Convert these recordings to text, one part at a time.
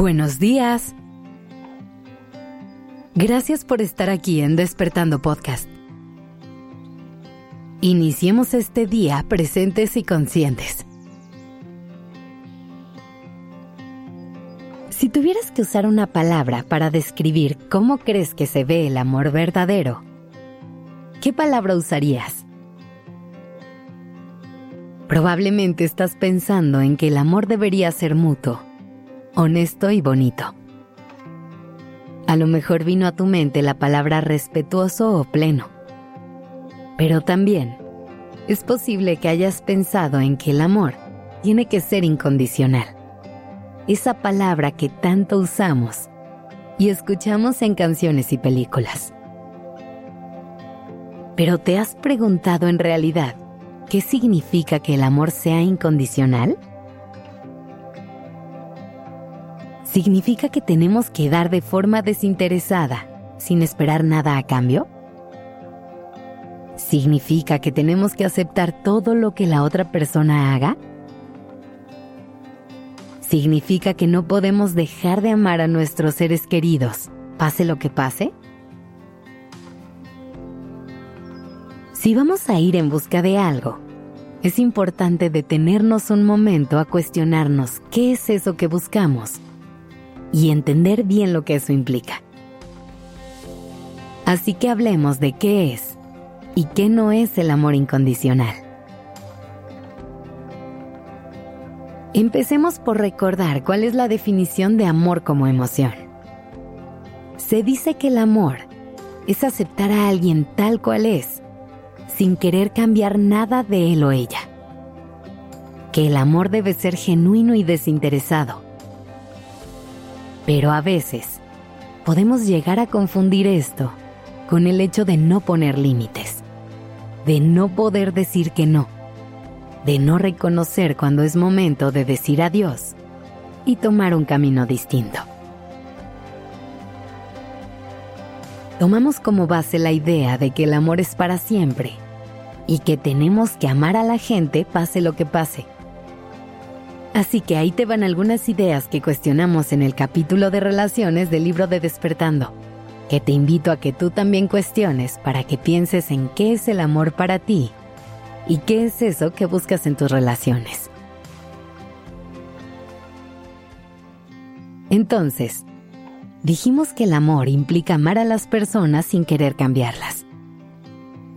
Buenos días. Gracias por estar aquí en Despertando Podcast. Iniciemos este día presentes y conscientes. Si tuvieras que usar una palabra para describir cómo crees que se ve el amor verdadero, ¿qué palabra usarías? Probablemente estás pensando en que el amor debería ser mutuo honesto y bonito. A lo mejor vino a tu mente la palabra respetuoso o pleno. Pero también es posible que hayas pensado en que el amor tiene que ser incondicional. Esa palabra que tanto usamos y escuchamos en canciones y películas. Pero ¿te has preguntado en realidad qué significa que el amor sea incondicional? ¿Significa que tenemos que dar de forma desinteresada, sin esperar nada a cambio? ¿Significa que tenemos que aceptar todo lo que la otra persona haga? ¿Significa que no podemos dejar de amar a nuestros seres queridos, pase lo que pase? Si vamos a ir en busca de algo, es importante detenernos un momento a cuestionarnos qué es eso que buscamos y entender bien lo que eso implica. Así que hablemos de qué es y qué no es el amor incondicional. Empecemos por recordar cuál es la definición de amor como emoción. Se dice que el amor es aceptar a alguien tal cual es, sin querer cambiar nada de él o ella. Que el amor debe ser genuino y desinteresado pero a veces podemos llegar a confundir esto con el hecho de no poner límites, de no poder decir que no, de no reconocer cuando es momento de decir adiós y tomar un camino distinto. Tomamos como base la idea de que el amor es para siempre y que tenemos que amar a la gente pase lo que pase Así que ahí te van algunas ideas que cuestionamos en el capítulo de relaciones del libro de Despertando, que te invito a que tú también cuestiones para que pienses en qué es el amor para ti y qué es eso que buscas en tus relaciones. Entonces, dijimos que el amor implica amar a las personas sin querer cambiarlas.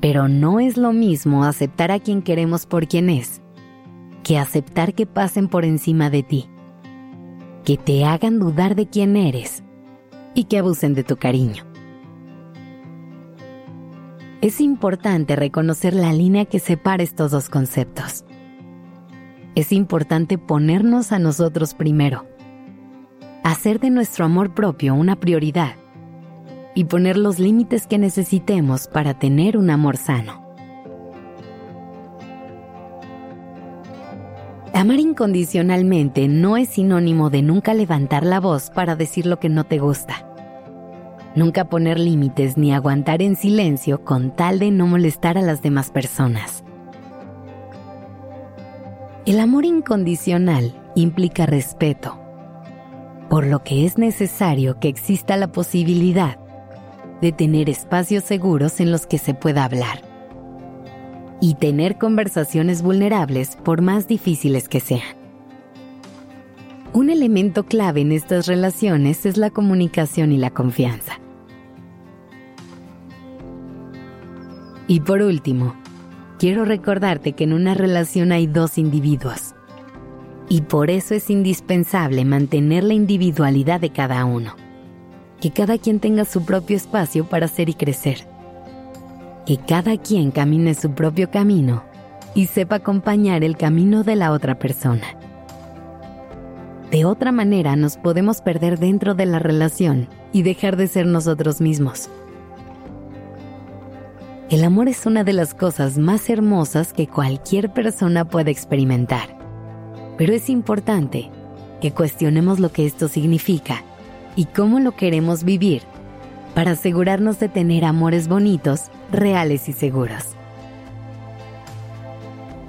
Pero no es lo mismo aceptar a quien queremos por quien es que aceptar que pasen por encima de ti, que te hagan dudar de quién eres y que abusen de tu cariño. Es importante reconocer la línea que separa estos dos conceptos. Es importante ponernos a nosotros primero, hacer de nuestro amor propio una prioridad y poner los límites que necesitemos para tener un amor sano. Amar incondicionalmente no es sinónimo de nunca levantar la voz para decir lo que no te gusta. Nunca poner límites ni aguantar en silencio con tal de no molestar a las demás personas. El amor incondicional implica respeto, por lo que es necesario que exista la posibilidad de tener espacios seguros en los que se pueda hablar y tener conversaciones vulnerables por más difíciles que sean. Un elemento clave en estas relaciones es la comunicación y la confianza. Y por último, quiero recordarte que en una relación hay dos individuos. Y por eso es indispensable mantener la individualidad de cada uno. Que cada quien tenga su propio espacio para ser y crecer que cada quien camine su propio camino y sepa acompañar el camino de la otra persona. De otra manera nos podemos perder dentro de la relación y dejar de ser nosotros mismos. El amor es una de las cosas más hermosas que cualquier persona puede experimentar, pero es importante que cuestionemos lo que esto significa y cómo lo queremos vivir para asegurarnos de tener amores bonitos reales y seguros.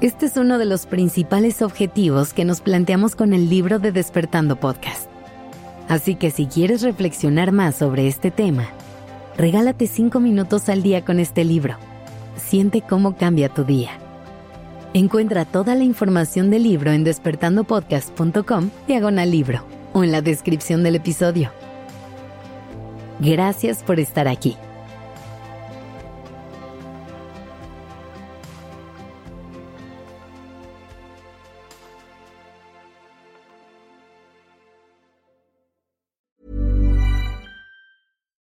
Este es uno de los principales objetivos que nos planteamos con el libro de Despertando Podcast. Así que si quieres reflexionar más sobre este tema, regálate 5 minutos al día con este libro. Siente cómo cambia tu día. Encuentra toda la información del libro en despertandopodcast.com diagonal libro o en la descripción del episodio. Gracias por estar aquí.